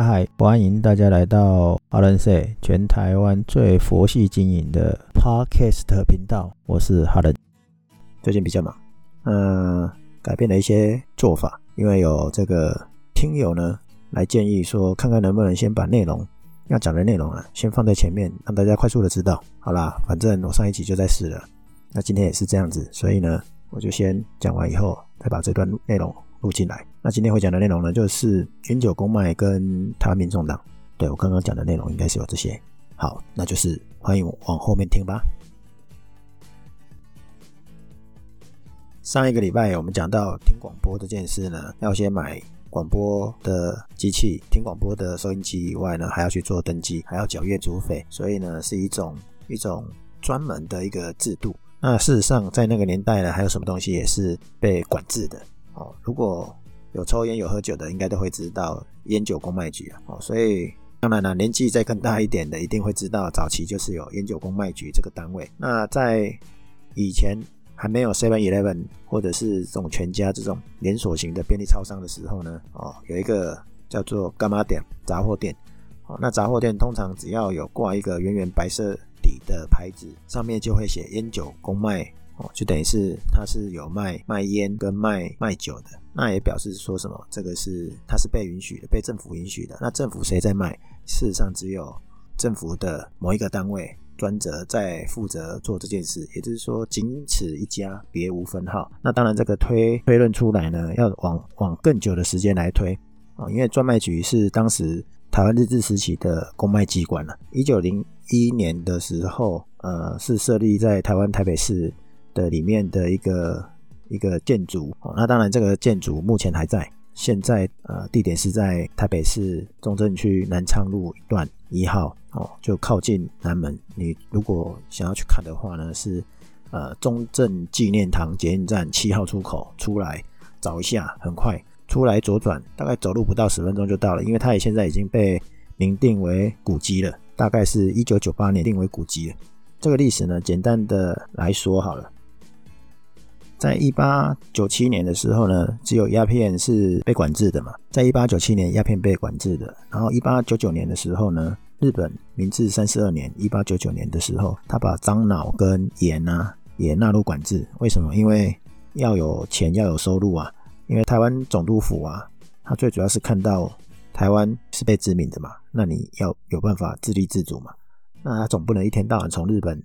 嗨，欢迎大家来到哈伦说全台湾最佛系经营的 Podcast 频道。我是哈伦，最近比较忙，嗯、改变了一些做法，因为有这个听友呢来建议说，看看能不能先把内容要讲的内容啊，先放在前面，让大家快速的知道。好啦，反正我上一集就在试了，那今天也是这样子，所以呢，我就先讲完以后，再把这段内容。录进来。那今天会讲的内容呢，就是烟酒公卖跟台湾民众党。对，我刚刚讲的内容应该是有这些。好，那就是欢迎往后面听吧。上一个礼拜我们讲到听广播这件事呢，要先买广播的机器、听广播的收音机以外呢，还要去做登记，还要缴月租费，所以呢是一种一种专门的一个制度。那事实上在那个年代呢，还有什么东西也是被管制的。哦，如果有抽烟有喝酒的，应该都会知道烟酒公卖局啊。哦，所以当然了，年纪再更大一点的，一定会知道早期就是有烟酒公卖局这个单位。那在以前还没有 Seven Eleven 或者是这种全家这种连锁型的便利超商的时候呢，哦，有一个叫做柑仔店杂货店。哦，那杂货店通常只要有挂一个圆圆白色底的牌子，上面就会写烟酒公卖。哦，就等于是他是有卖卖烟跟卖卖酒的，那也表示说什么？这个是他是被允许的，被政府允许的。那政府谁在卖？事实上只有政府的某一个单位专责在负责做这件事，也就是说仅此一家，别无分号。那当然这个推推论出来呢，要往往更久的时间来推啊，因为专卖局是当时台湾日治时期的公卖机关了。一九零一年的时候，呃，是设立在台湾台北市。的里面的一个一个建筑哦，那当然这个建筑目前还在，现在呃地点是在台北市中正区南昌路段一号哦，就靠近南门。你如果想要去看的话呢，是呃中正纪念堂捷运站七号出口出来找一下，很快出来左转，大概走路不到十分钟就到了。因为它也现在已经被明定为古迹了，大概是一九九八年定为古迹了。这个历史呢，简单的来说好了。在一八九七年的时候呢，只有鸦片是被管制的嘛。在一八九七年，鸦片被管制的。然后一八九九年的时候呢，日本明治三十二年，一八九九年的时候，他把樟脑跟盐啊也纳入管制。为什么？因为要有钱，要有收入啊。因为台湾总督府啊，他最主要是看到台湾是被殖民的嘛，那你要有办法自立自主嘛。那他总不能一天到晚从日本。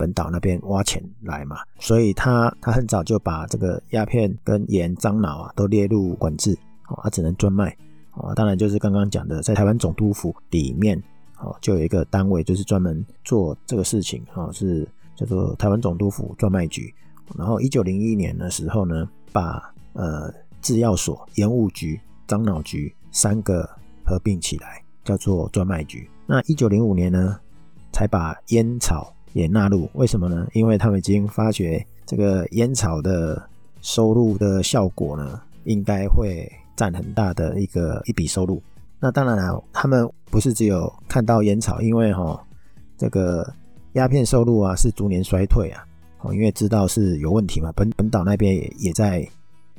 本岛那边挖钱来嘛，所以他他很早就把这个鸦片跟盐、樟脑啊都列入管制，哦，他只能专卖，哦，当然就是刚刚讲的，在台湾总督府里面，哦，就有一个单位就是专门做这个事情，哦，是叫做台湾总督府专卖局。然后一九零一年的时候呢，把呃制药所、盐务局、樟脑局三个合并起来，叫做专卖局。那一九零五年呢，才把烟草。也纳入，为什么呢？因为他们已经发觉这个烟草的收入的效果呢，应该会占很大的一个一笔收入。那当然了，他们不是只有看到烟草，因为哈这个鸦片收入啊是逐年衰退啊，哦，因为知道是有问题嘛，本本岛那边也也在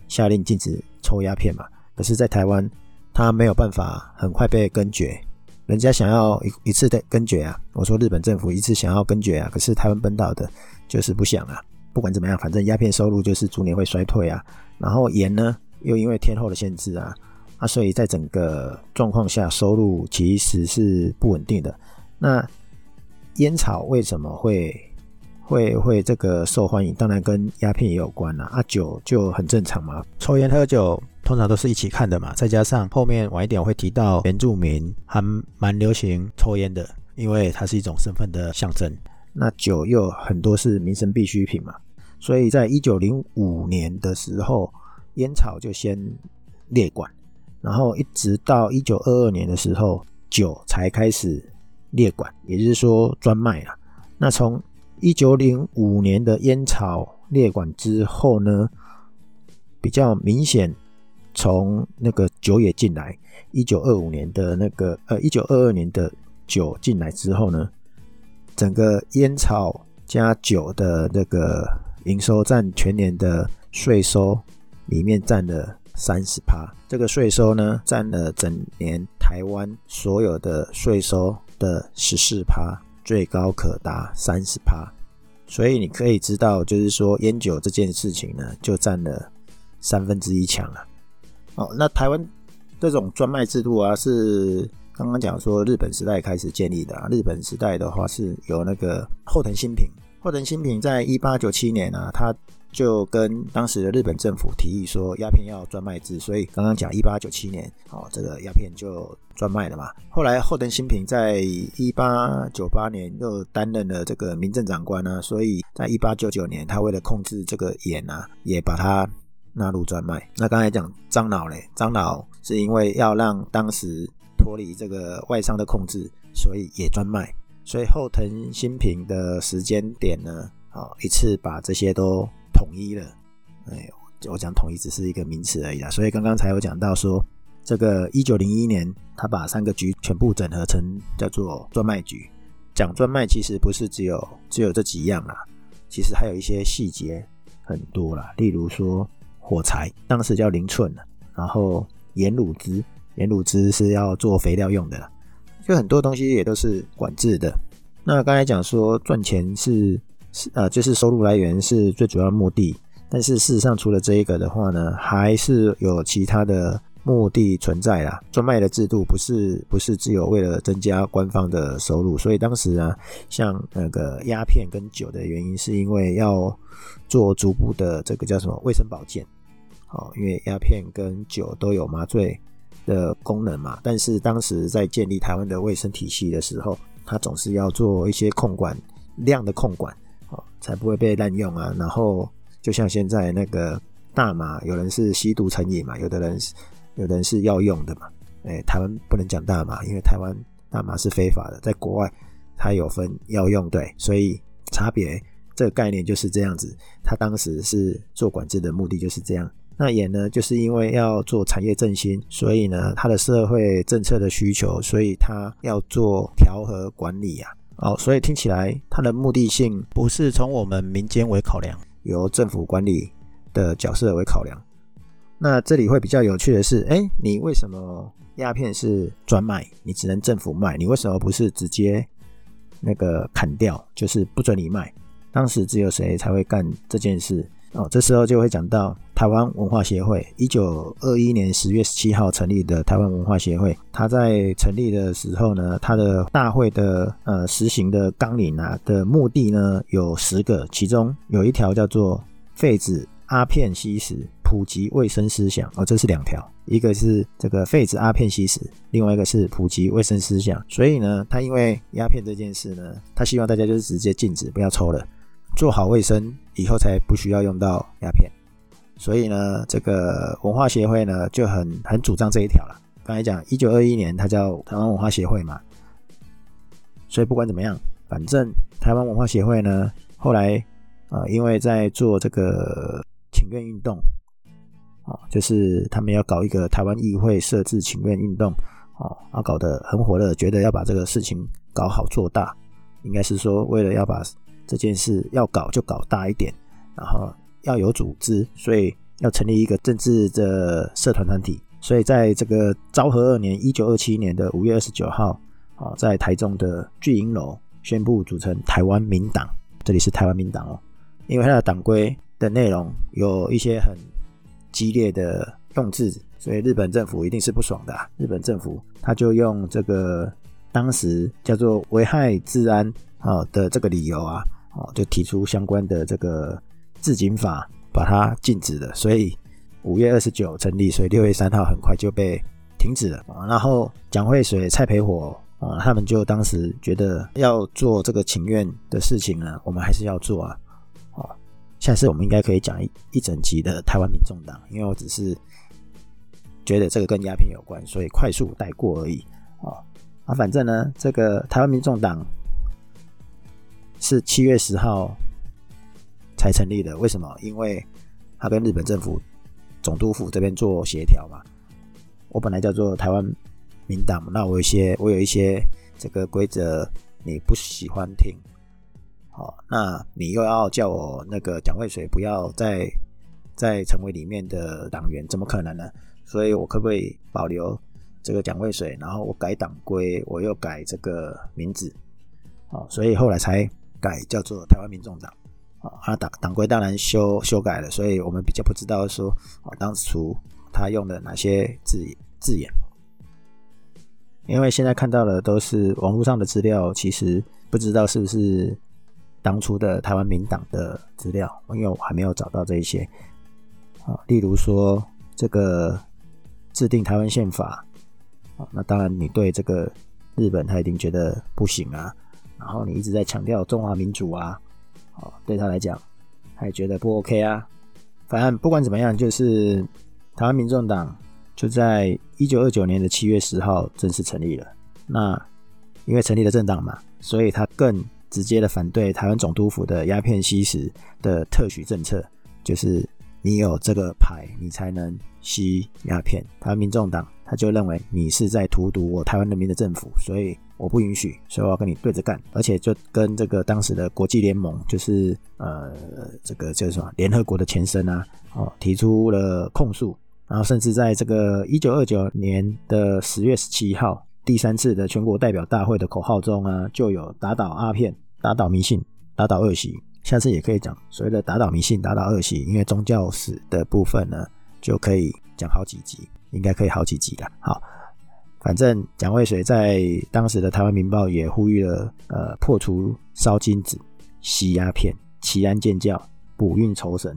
下令禁止抽鸦片嘛，可是，在台湾他没有办法很快被根绝。人家想要一一次的根绝啊！我说日本政府一次想要根绝啊，可是台湾本岛的就是不想啊。不管怎么样，反正鸦片收入就是逐年会衰退啊。然后盐呢，又因为天候的限制啊，啊，所以在整个状况下收入其实是不稳定的。那烟草为什么会会会这个受欢迎？当然跟鸦片也有关啊。啊，酒就很正常嘛，抽烟喝酒。通常都是一起看的嘛，再加上后面晚一点会提到原住民还蛮流行抽烟的，因为它是一种身份的象征。那酒又很多是民生必需品嘛，所以在一九零五年的时候，烟草就先列管，然后一直到一九二二年的时候，酒才开始列管，也就是说专卖了。那从一九零五年的烟草列管之后呢，比较明显。从那个酒也进来，一九二五年的那个呃，一九二二年的酒进来之后呢，整个烟草加酒的那个营收占全年的税收里面占了三十趴。这个税收呢，占了整年台湾所有的税收的十四趴，最高可达三十趴。所以你可以知道，就是说烟酒这件事情呢，就占了三分之一强了。哦，那台湾这种专卖制度啊，是刚刚讲说日本时代开始建立的啊。日本时代的话，是由那个后藤新平，后藤新平在一八九七年啊，他。就跟当时的日本政府提议说，鸦片要专卖制，所以刚刚讲一八九七年，哦，这个鸦片就专卖了嘛。后来后藤新平在一八九八年又担任了这个民政长官啊，所以在一八九九年，他为了控制这个盐啊，也把它纳入专卖。那刚才讲樟脑嘞，樟脑是因为要让当时脱离这个外商的控制，所以也专卖。所以后藤新平的时间点呢，哦，一次把这些都。统一了，哎，我讲统一只是一个名词而已啊。所以刚刚才有讲到说，这个一九零一年，他把三个局全部整合成叫做专卖局。讲专卖其实不是只有只有这几样啦，其实还有一些细节很多啦。例如说火柴，当时叫零寸，然后盐卤汁，盐卤汁是要做肥料用的，就很多东西也都是管制的。那刚才讲说赚钱是。是呃，就是收入来源是最主要的目的，但是事实上除了这一个的话呢，还是有其他的目的存在啦。专卖的制度不是不是只有为了增加官方的收入，所以当时呢，像那个鸦片跟酒的原因，是因为要做逐步的这个叫什么卫生保健，哦，因为鸦片跟酒都有麻醉的功能嘛，但是当时在建立台湾的卫生体系的时候，它总是要做一些控管量的控管。哦才不会被滥用啊！然后就像现在那个大麻，有人是吸毒成瘾嘛，有的人是有的人是药用的嘛。哎，台湾不能讲大麻，因为台湾大麻是非法的，在国外它有分药用，对，所以差别这个概念就是这样子。他当时是做管制的目的就是这样。那也呢，就是因为要做产业振兴，所以呢，它的社会政策的需求，所以它要做调和管理啊。好，所以听起来它的目的性不是从我们民间为考量，由政府管理的角色为考量。那这里会比较有趣的是，诶，你为什么鸦片是专卖？你只能政府卖，你为什么不是直接那个砍掉，就是不准你卖？当时只有谁才会干这件事？哦，这时候就会讲到台湾文化协会，一九二一年十月十七号成立的台湾文化协会。它在成立的时候呢，它的大会的呃实行的纲领啊的目的呢有十个，其中有一条叫做废止鸦片吸食，普及卫生思想。哦，这是两条，一个是这个废止鸦片吸食，另外一个是普及卫生思想。所以呢，他因为鸦片这件事呢，他希望大家就是直接禁止，不要抽了。做好卫生以后，才不需要用到鸦片。所以呢，这个文化协会呢就很很主张这一条了。刚才讲，一九二一年它叫台湾文化协会嘛，所以不管怎么样，反正台湾文化协会呢后来啊、呃，因为在做这个请愿运动啊，就是他们要搞一个台湾议会设置请愿运动啊，啊搞得很火热，觉得要把这个事情搞好做大，应该是说为了要把。这件事要搞就搞大一点，然后要有组织，所以要成立一个政治的社团团体。所以在这个昭和二年（一九二七年的五月二十九号），啊，在台中的聚银楼宣布组成台湾民党。这里是台湾民党哦，因为它的党规的内容有一些很激烈的用字，所以日本政府一定是不爽的啊。日本政府他就用这个当时叫做危害治安啊的这个理由啊。哦，就提出相关的这个治警法，把它禁止了。所以五月二十九成立，所以六月三号很快就被停止了。然后蒋惠水、蔡培火啊，他们就当时觉得要做这个请愿的事情呢，我们还是要做啊。哦，下次我们应该可以讲一一整集的台湾民众党，因为我只是觉得这个跟鸦片有关，所以快速带过而已。啊啊，反正呢，这个台湾民众党。是七月十号才成立的，为什么？因为他跟日本政府总督府这边做协调嘛。我本来叫做台湾民党，那我有一些我有一些这个规则你不喜欢听，好，那你又要叫我那个蒋渭水不要再再成为里面的党员，怎么可能呢？所以我可不可以保留这个蒋渭水，然后我改党规，我又改这个名字，啊，所以后来才改叫做台湾民众党。啊，党党规当然修修改了，所以我们比较不知道说啊，当初他用的哪些字字眼。因为现在看到的都是网络上的资料，其实不知道是不是当初的台湾民党的资料，因为我还没有找到这一些。啊，例如说这个制定台湾宪法，那当然你对这个日本他一定觉得不行啊，然后你一直在强调中华民主啊。哦，对他来讲，他也觉得不 OK 啊。反正不管怎么样，就是台湾民众党就在一九二九年的七月十号正式成立了。那因为成立了政党嘛，所以他更直接的反对台湾总督府的鸦片吸食的特许政策，就是你有这个牌，你才能吸鸦片。台湾民众党他就认为你是在荼毒我台湾人民的政府，所以。我不允许，所以我要跟你对着干，而且就跟这个当时的国际联盟，就是呃这个叫什么联合国的前身啊，哦提出了控诉，然后甚至在这个一九二九年的十月十七号第三次的全国代表大会的口号中啊，就有打倒鸦片、打倒迷信、打倒恶习。下次也可以讲所谓的打倒迷信、打倒恶习，因为宗教史的部分呢，就可以讲好几集，应该可以好几集的。好。反正蒋渭水在当时的《台湾民报》也呼吁了，呃，破除烧金纸、吸鸦片、祈安建教、补运酬神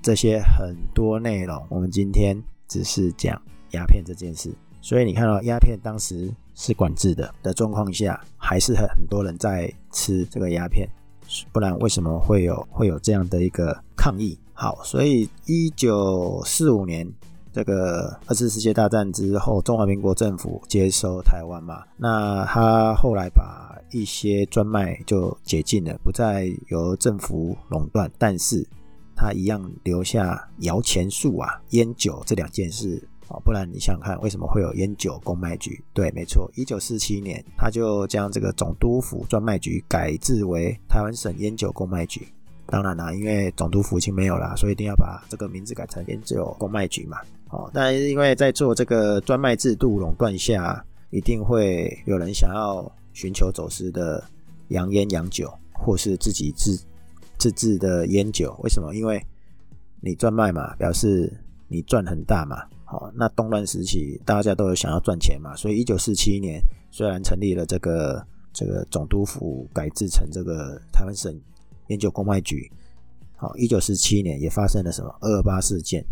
这些很多内容。我们今天只是讲鸦片这件事，所以你看到鸦片当时是管制的的状况下，还是很多人在吃这个鸦片，不然为什么会有会有这样的一个抗议？好，所以一九四五年。这个二次世界大战之后，中华民国政府接收台湾嘛，那他后来把一些专卖就解禁了，不再由政府垄断，但是他一样留下摇钱树啊、烟酒这两件事啊，不然你想想看，为什么会有烟酒公卖局？对，没错，一九四七年他就将这个总督府专卖局改制为台湾省烟酒公卖局。当然啦，因为总督府已经没有了，所以一定要把这个名字改成烟酒公卖局嘛。哦，但因为在做这个专卖制度垄断下，一定会有人想要寻求走私的洋烟洋酒，或是自己自自制的烟酒。为什么？因为你专卖嘛，表示你赚很大嘛。哦，那动乱时期大家都有想要赚钱嘛，所以一九四七年虽然成立了这个这个总督府，改制成这个台湾省。烟酒公卖局，好，一九四七年也发生了什么二二八事件，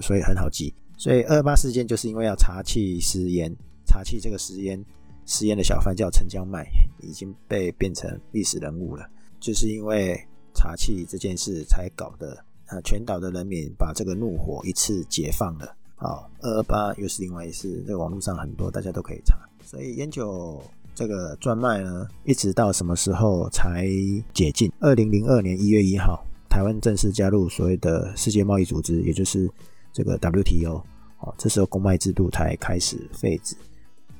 所以很好记。所以二二八事件就是因为要查气食烟，查气这个食烟，食烟的小贩叫陈江迈，已经被变成历史人物了。就是因为查气这件事，才搞得啊，全岛的人民把这个怒火一次解放了。好，二二八又是另外一事，在网络上很多大家都可以查。所以烟酒。这个专卖呢，一直到什么时候才解禁？二零零二年一月一号，台湾正式加入所谓的世界贸易组织，也就是这个 WTO。哦，这时候公卖制度才开始废止。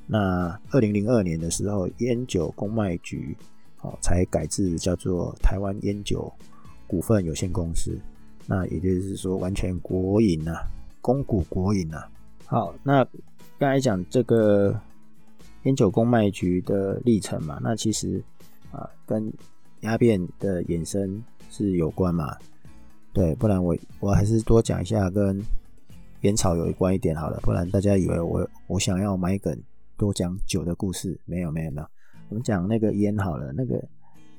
那二零零二年的时候，烟酒公卖局哦才改制叫做台湾烟酒股份有限公司。那也就是说，完全国营啊，公股国营啊。好，那刚才讲这个。烟酒公卖局的历程嘛，那其实啊跟鸦片的衍生是有关嘛，对，不然我我还是多讲一下跟烟草有关一点好了，不然大家以为我我想要买梗多讲酒的故事，没有没有没有，我们讲那个烟好了，那个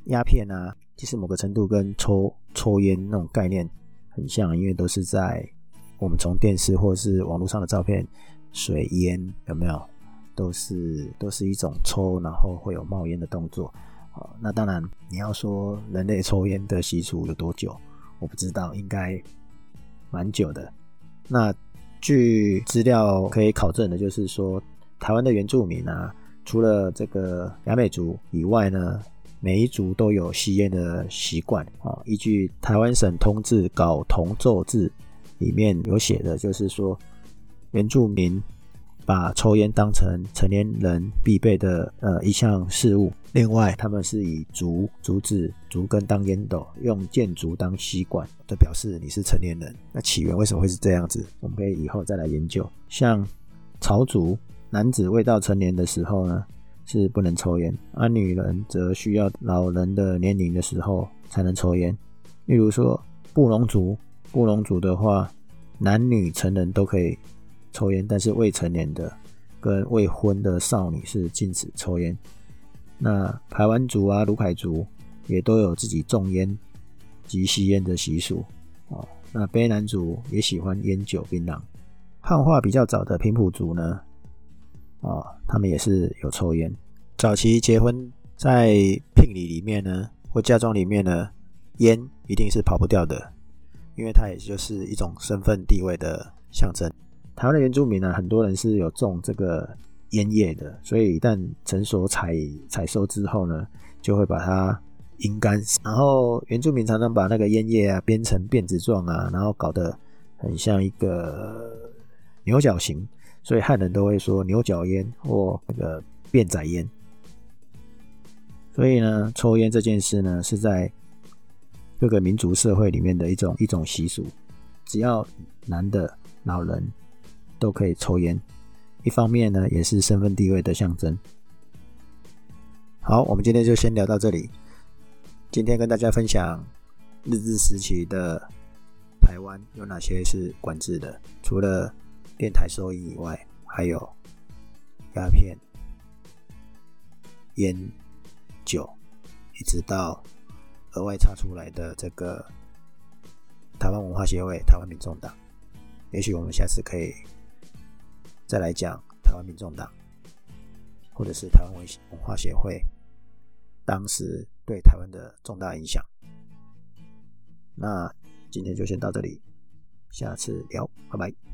鸦片啊，其实某个程度跟抽抽烟那种概念很像，因为都是在我们从电视或是网络上的照片，水烟有没有？都是都是一种抽，然后会有冒烟的动作。好，那当然你要说人类抽烟的习俗有多久，我不知道，应该蛮久的。那据资料可以考证的，就是说台湾的原住民啊，除了这个雅美族以外呢，每一族都有吸烟的习惯。啊，依据台湾省通志縞同奏志里面有写的，就是说原住民。把抽烟当成成年人必备的呃一项事物。另外，他们是以竹竹子竹根当烟斗，用箭竹当吸管，这表示你是成年人。那起源为什么会是这样子？我们可以以后再来研究。像草族男子未到成年的时候呢，是不能抽烟，而女人则需要老人的年龄的时候才能抽烟。例如说，布农族，布农族的话，男女成人都可以抽烟，但是未成年的跟未婚的少女是禁止抽烟。那排湾族啊、鲁凯族也都有自己种烟及吸烟的习俗哦。那卑南族也喜欢烟酒槟榔。汉化比较早的平埔族呢，啊、哦，他们也是有抽烟。早期结婚在聘礼里面呢，或嫁妆里面呢，烟一定是跑不掉的，因为它也就是一种身份地位的象征。台湾的原住民呢，很多人是有种这个烟叶的，所以一旦成熟采采收之后呢，就会把它阴干。然后原住民常常把那个烟叶啊编成辫子状啊，然后搞得很像一个。牛角形，所以汉人都会说牛角烟或那个辫仔烟。所以呢，抽烟这件事呢，是在各个民族社会里面的一种一种习俗。只要男的老人都可以抽烟，一方面呢，也是身份地位的象征。好，我们今天就先聊到这里。今天跟大家分享日治时期的台湾有哪些是管制的，除了电台收益以外，还有鸦片、烟、酒，一直到额外插出来的这个台湾文化协会、台湾民众党。也许我们下次可以再来讲台湾民众党，或者是台湾文文化协会当时对台湾的重大影响。那今天就先到这里，下次聊，拜拜。